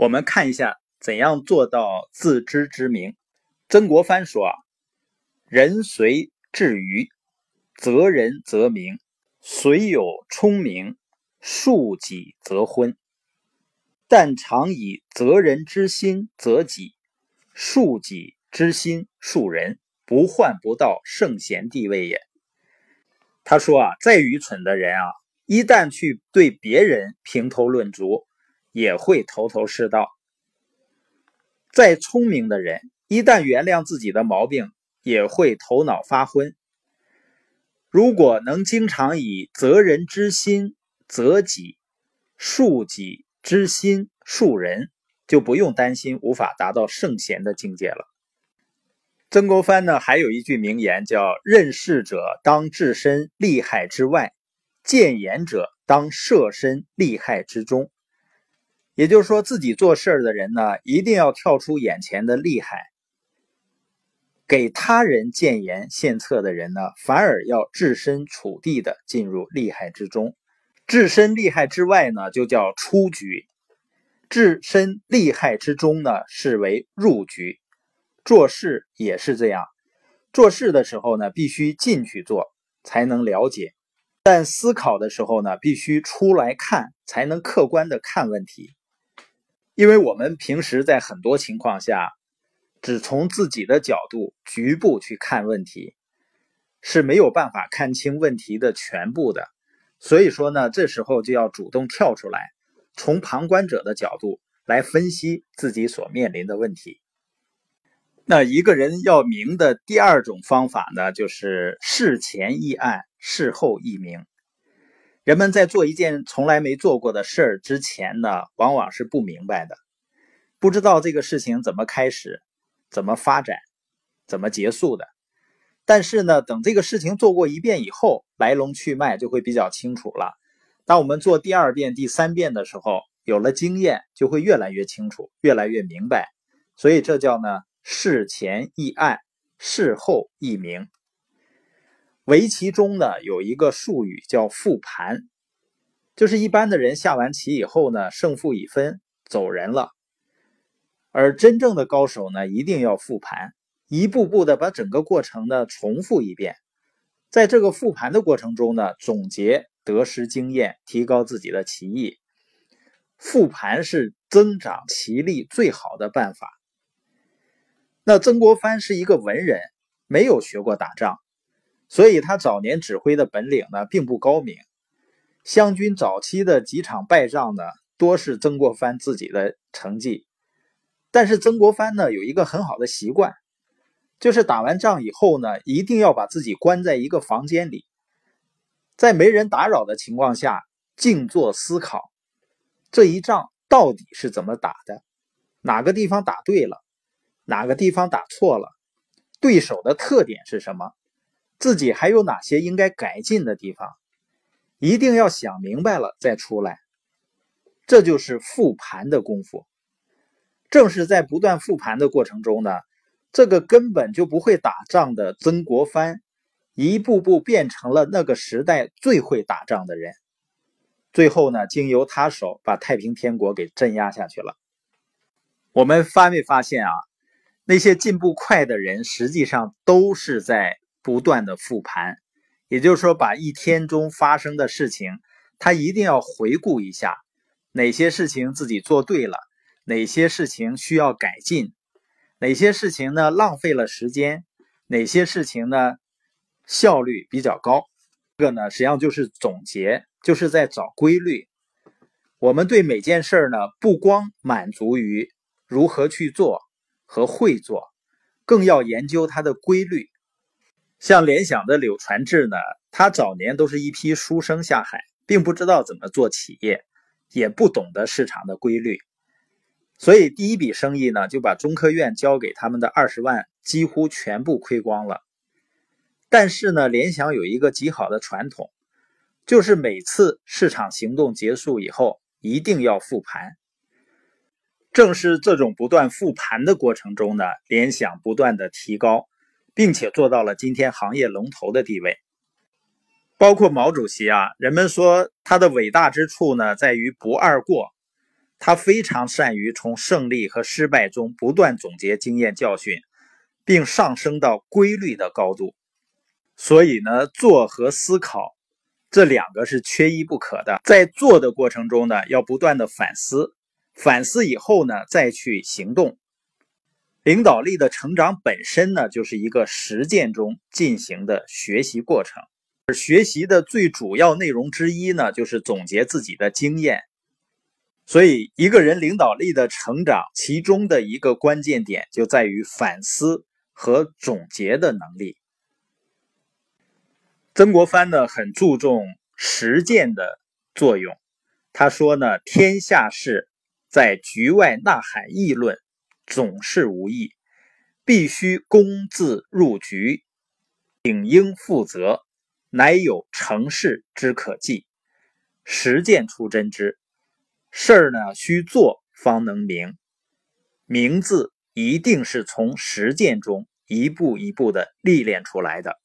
我们看一下怎样做到自知之明。曾国藩说：“啊，人随智愚，则人则明；虽有聪明，恕己则昏。但常以责人之心责己，恕己之心恕人，不患不到圣贤地位也。”他说：“啊，再愚蠢的人啊，一旦去对别人评头论足。”也会头头是道。再聪明的人，一旦原谅自己的毛病，也会头脑发昏。如果能经常以责人之心责己，恕己之心恕人，就不用担心无法达到圣贤的境界了。曾国藩呢，还有一句名言叫“任事者当置身利害之外，谏言者当设身利害之中”。也就是说，自己做事的人呢，一定要跳出眼前的利害；给他人建言献策的人呢，反而要置身处地的进入利害之中。置身利害之外呢，就叫出局；置身利害之中呢，视为入局。做事也是这样，做事的时候呢，必须进去做，才能了解；但思考的时候呢，必须出来看，才能客观的看问题。因为我们平时在很多情况下，只从自己的角度局部去看问题，是没有办法看清问题的全部的。所以说呢，这时候就要主动跳出来，从旁观者的角度来分析自己所面临的问题。那一个人要明的第二种方法呢，就是事前一暗，事后一明。人们在做一件从来没做过的事儿之前呢，往往是不明白的，不知道这个事情怎么开始、怎么发展、怎么结束的。但是呢，等这个事情做过一遍以后，来龙去脉就会比较清楚了。当我们做第二遍、第三遍的时候，有了经验，就会越来越清楚、越来越明白。所以这叫呢，事前易暗，事后易明。围棋中呢有一个术语叫复盘，就是一般的人下完棋以后呢，胜负已分，走人了。而真正的高手呢，一定要复盘，一步步的把整个过程呢重复一遍，在这个复盘的过程中呢，总结得失经验，提高自己的棋艺。复盘是增长棋力最好的办法。那曾国藩是一个文人，没有学过打仗。所以他早年指挥的本领呢，并不高明。湘军早期的几场败仗呢，多是曾国藩自己的成绩。但是曾国藩呢，有一个很好的习惯，就是打完仗以后呢，一定要把自己关在一个房间里，在没人打扰的情况下，静坐思考这一仗到底是怎么打的，哪个地方打对了，哪个地方打错了，对手的特点是什么。自己还有哪些应该改进的地方，一定要想明白了再出来。这就是复盘的功夫。正是在不断复盘的过程中呢，这个根本就不会打仗的曾国藩，一步步变成了那个时代最会打仗的人。最后呢，经由他手把太平天国给镇压下去了。我们发没发现啊？那些进步快的人，实际上都是在。不断的复盘，也就是说，把一天中发生的事情，他一定要回顾一下，哪些事情自己做对了，哪些事情需要改进，哪些事情呢浪费了时间，哪些事情呢效率比较高。这个呢，实际上就是总结，就是在找规律。我们对每件事呢，不光满足于如何去做和会做，更要研究它的规律。像联想的柳传志呢，他早年都是一批书生下海，并不知道怎么做企业，也不懂得市场的规律，所以第一笔生意呢，就把中科院交给他们的二十万几乎全部亏光了。但是呢，联想有一个极好的传统，就是每次市场行动结束以后，一定要复盘。正是这种不断复盘的过程中呢，联想不断的提高。并且做到了今天行业龙头的地位，包括毛主席啊，人们说他的伟大之处呢，在于不二过，他非常善于从胜利和失败中不断总结经验教训，并上升到规律的高度。所以呢，做和思考这两个是缺一不可的。在做的过程中呢，要不断的反思，反思以后呢，再去行动。领导力的成长本身呢，就是一个实践中进行的学习过程。而学习的最主要内容之一呢，就是总结自己的经验。所以，一个人领导力的成长，其中的一个关键点就在于反思和总结的能力。曾国藩呢，很注重实践的作用。他说呢：“天下事在局外呐喊议论，总是无益，必须公自入局，顶应负责，乃有成事之可计。实践出真知。”事儿呢，需做方能明。明字一定是从实践中一步一步的历练出来的。